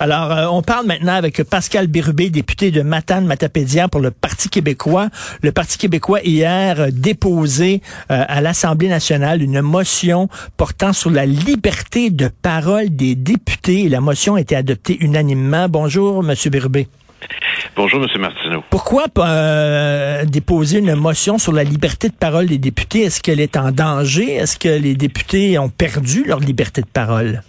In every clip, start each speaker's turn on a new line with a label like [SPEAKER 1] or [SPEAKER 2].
[SPEAKER 1] Alors, euh, on parle maintenant avec Pascal Bérubé, député de Matane-Matapédia pour le Parti québécois. Le Parti québécois, hier, déposé euh, à l'Assemblée nationale une motion portant sur la liberté de parole des députés. La motion a été adoptée unanimement. Bonjour, Monsieur Bérubé.
[SPEAKER 2] Bonjour, M. Martineau.
[SPEAKER 1] Pourquoi euh, déposer une motion sur la liberté de parole des députés? Est-ce qu'elle est en danger? Est-ce que les députés ont perdu leur liberté de parole?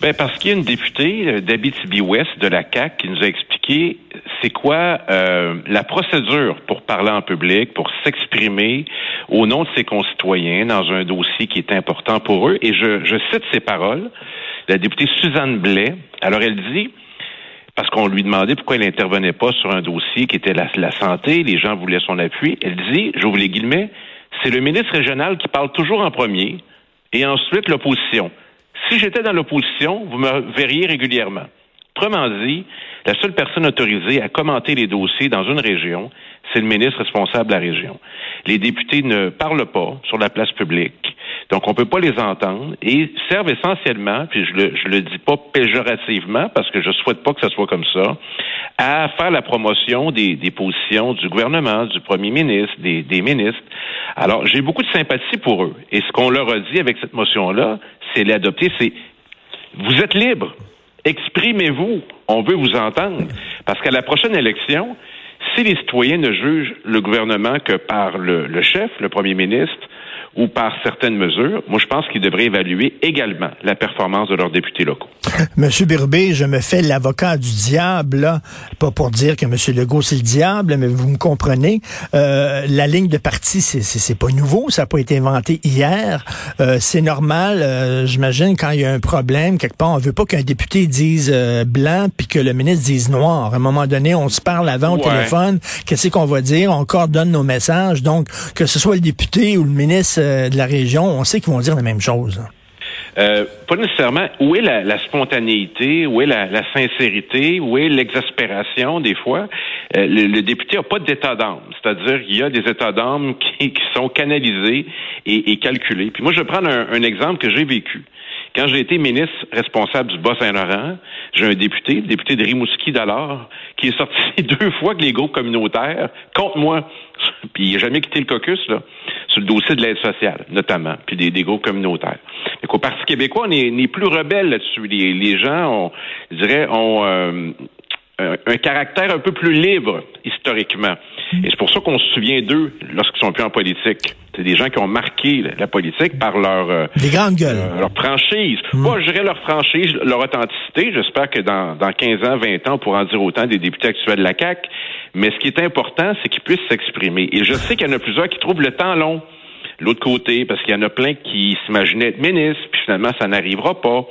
[SPEAKER 2] Ben parce qu'il y a une députée euh, d'Abitibi-Ouest de la CAC qui nous a expliqué c'est quoi euh, la procédure pour parler en public, pour s'exprimer au nom de ses concitoyens dans un dossier qui est important pour eux. Et je, je cite ses paroles. La députée Suzanne Blais. Alors elle dit parce qu'on lui demandait pourquoi elle n'intervenait pas sur un dossier qui était la, la santé, les gens voulaient son appui. Elle dit, j'ouvre les guillemets, c'est le ministre régional qui parle toujours en premier et ensuite l'opposition. Si j'étais dans l'opposition, vous me verriez régulièrement. Autrement dit, la seule personne autorisée à commenter les dossiers dans une région, c'est le ministre responsable de la région. Les députés ne parlent pas sur la place publique, donc on ne peut pas les entendre et servent essentiellement, puis je le, le dis pas péjorativement parce que je souhaite pas que ce soit comme ça, à faire la promotion des, des positions du gouvernement, du premier ministre, des, des ministres. Alors, j'ai beaucoup de sympathie pour eux. Et ce qu'on leur a dit avec cette motion-là, c'est l'adopter, c'est vous êtes libre. Exprimez-vous. On veut vous entendre. Parce qu'à la prochaine élection, si les citoyens ne jugent le gouvernement que par le, le chef, le premier ministre, ou par certaines mesures, moi je pense qu'ils devraient évaluer également la performance de leurs députés locaux.
[SPEAKER 1] Monsieur Birbé, je me fais l'avocat du diable, là. pas pour dire que Monsieur Legault c'est le diable, mais vous me comprenez. Euh, la ligne de parti, c'est c'est pas nouveau, ça n'a pas été inventé hier. Euh, c'est normal, euh, j'imagine quand il y a un problème quelque part, on veut pas qu'un député dise euh, blanc puis que le ministre dise noir. À un moment donné, on se parle avant au téléphone, qu'est-ce qu'on va dire, on coordonne nos messages. Donc que ce soit le député ou le ministre de la région, on sait qu'ils vont dire la même chose.
[SPEAKER 2] Euh, pas nécessairement. Où est la, spontanéité? Où est la, sincérité? Où est l'exaspération des fois? Euh, le, député n'a pas d'état d'âme. C'est-à-dire qu'il y a des états d'âme qui, sont canalisés et, calculés. Puis moi, je vais prendre un exemple que j'ai vécu. Quand j'ai été ministre responsable du Bas-Saint-Laurent, j'ai un député, le député de Rimouski d'alors, qui est sorti deux fois que les groupes communautaires contre moi. Puis il n'a jamais quitté le caucus, là, sur le dossier de l'aide sociale, notamment, puis des, des groupes communautaires. Donc, au Parti québécois, on est, on est plus rebelle là-dessus. Les, les, gens, ont, je dirais, ont euh, un, caractère un peu plus libre, historiquement. Et c'est pour ça qu'on se souvient d'eux lorsqu'ils sont plus en politique. C'est des gens qui ont marqué la politique par leur euh,
[SPEAKER 1] des grandes gueules.
[SPEAKER 2] Euh, leur franchise. Mmh. Moi, je dirais leur franchise, leur authenticité. J'espère que dans, dans 15 ans, 20 ans, on pourra en dire autant des députés actuels de la CAQ. Mais ce qui est important, c'est qu'ils puissent s'exprimer. Et je sais qu'il y en a plusieurs qui trouvent le temps long. L'autre côté, parce qu'il y en a plein qui s'imaginaient être ministres, puis finalement, ça n'arrivera pas.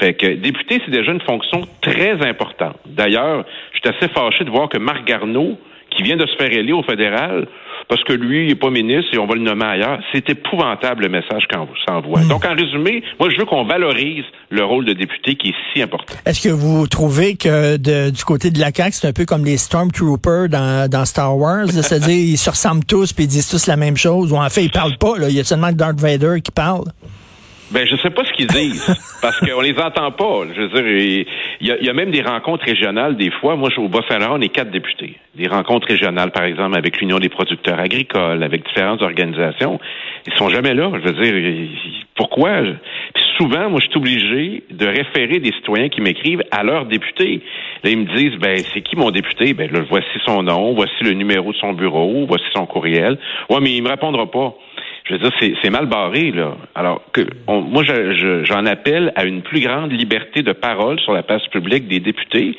[SPEAKER 2] Fait que député, c'est déjà une fonction très importante. D'ailleurs, je suis assez fâché de voir que Marc Garneau, qui vient de se faire élire au fédéral, parce que lui, il n'est pas ministre et on va le nommer ailleurs. C'est épouvantable le message qu'on s'envoie. Mmh. Donc, en résumé, moi, je veux qu'on valorise le rôle de député qui est si important.
[SPEAKER 1] Est-ce que vous trouvez que de, du côté de la CAQ, c'est un peu comme les Stormtroopers dans, dans Star Wars? C'est-à-dire, ils se ressemblent tous puis ils disent tous la même chose, ou en fait, ils parlent pas. Là. Il y a seulement Darth Vader qui parle.
[SPEAKER 2] Ben, je sais pas ce qu'ils disent, parce qu'on les entend pas. Je veux dire, il y, a, il y, a, même des rencontres régionales des fois. Moi, au Bas-Saint-Laurent, on est quatre députés. Des rencontres régionales, par exemple, avec l'Union des producteurs agricoles, avec différentes organisations. Ils sont jamais là. Je veux dire, pourquoi? Puis souvent, moi, je suis obligé de référer des citoyens qui m'écrivent à leurs députés. Là, ils me disent, ben, c'est qui mon député? Ben, là, voici son nom, voici le numéro de son bureau, voici son courriel. Ouais, mais il me répondra pas je veux dire, c'est mal barré, là. Alors, que on, moi, j'en je, appelle à une plus grande liberté de parole sur la place publique des députés.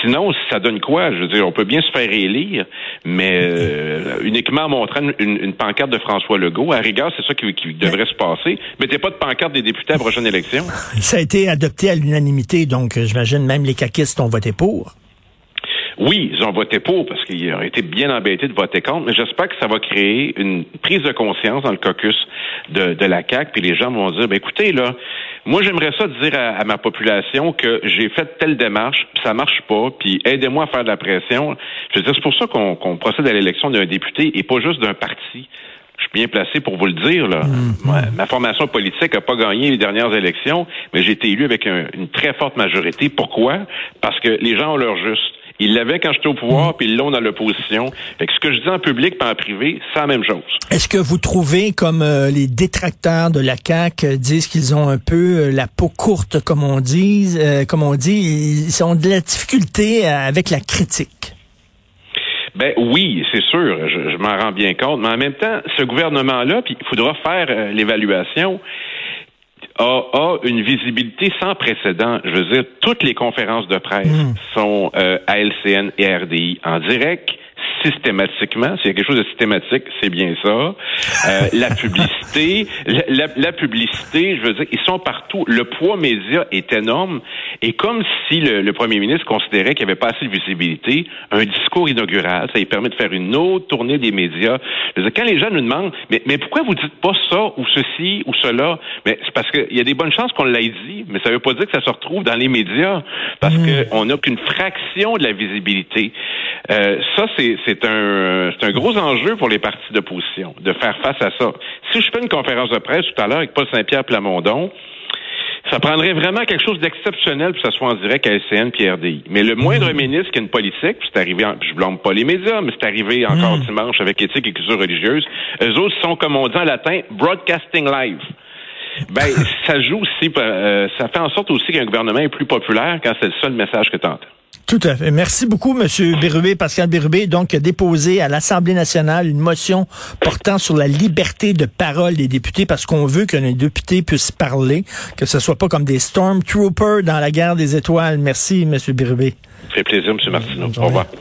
[SPEAKER 2] Sinon, ça donne quoi? Je veux dire, on peut bien se faire élire, mais euh, uniquement en montrant une, une, pancarte de François Legault. À rigueur, c'est ça qui, qui, devrait se passer. Mettez pas de pancarte des députés à la prochaine élection.
[SPEAKER 1] Ça a été adopté à l'unanimité, donc j'imagine même les caquistes ont voté pour.
[SPEAKER 2] Oui, ils ont voté pour parce qu'ils ont été bien embêtés de voter contre, mais j'espère que ça va créer une prise de conscience dans le caucus de, de la CAQ, puis les gens vont dire, ben écoutez, là, moi j'aimerais ça dire à, à, ma population que j'ai fait telle démarche, puis ça marche pas, puis aidez-moi à faire de la pression. Je veux dire, c'est pour ça qu'on qu procède à l'élection d'un député et pas juste d'un parti. je suis bien placé pour vous le dire. Là. Mm-hmm. ma formation politique n'a pas gagné les dernières élections, mais j'ai été élu avec une très forte majorité. Pourquoi? Parce que les gens ont leur juste. Ils l'avaient quand j'étais au pouvoir, mm. puis ils l'ont dans l'opposition. Fait que ce que je dis en public pas en privé, c'est la même chose.
[SPEAKER 1] Est-ce que vous trouvez, comme euh, les détracteurs de la CAQ euh, disent qu'ils ont un peu euh, la peau courte, comme on dit, comme on dit, ils ont de la difficulté avec la critique?
[SPEAKER 2] Ben oui, c'est sûr, je, je m'en rends bien compte, mais en même temps, ce gouvernement-là, puis il faudra faire l'évaluation a, une visibilité sans précédent. Je veux dire, toutes les conférences de presse hmm. sont euh, à LCN et RDI en direct systématiquement. S'il y a quelque chose de systématique, c'est bien ça. Euh, la publicité, la, publicité, je veux dire, ils sont partout. Le poids média est énorme. Et comme si le, premier ministre considérait qu'il n'y avait pas assez de visibilité, un discours inaugural, ça lui permet de faire une autre tournée des médias. Je veux dire, quand les gens nous demandent, mais, mais pourquoi vous dites pas ça ou ceci ou cela? Mais c'est parce qu'il y a des bonnes chances qu'on l'ait dit, mais ça veut pas dire que ça se retrouve dans les médias parce mmh. qu'on n'a qu'une fraction de la visibilité. Euh, ça, c'est c'est un, c'est un gros enjeu pour les partis d'opposition de faire face à ça. Si je fais une conférence de presse tout à l'heure avec Paul Saint-Pierre Plamondon, ça prendrait vraiment quelque chose d'exceptionnel pour que ça soit en direct à SCN et RDI. Mais le moindre mmh. ministre qui a une politique, puis c'est arrivé, en, je blâme pas les médias, mais c'est arrivé encore mmh. dimanche avec éthique et culture religieuse, eux autres sont, comme on dit en latin, broadcasting live. Ben, ça joue aussi, euh, ça fait en sorte aussi qu'un gouvernement est plus populaire quand c'est le seul message que tu entends.
[SPEAKER 1] Tout à fait. Merci beaucoup, M. Bérubé, Pascal Bérubé. Donc, déposé à l'Assemblée nationale une motion portant sur la liberté de parole des députés parce qu'on veut que les députés puissent parler, que ce soit pas comme des stormtroopers dans la guerre des étoiles. Merci, M. Bérubé.
[SPEAKER 2] Ça fait plaisir, M. Martineau. Au revoir.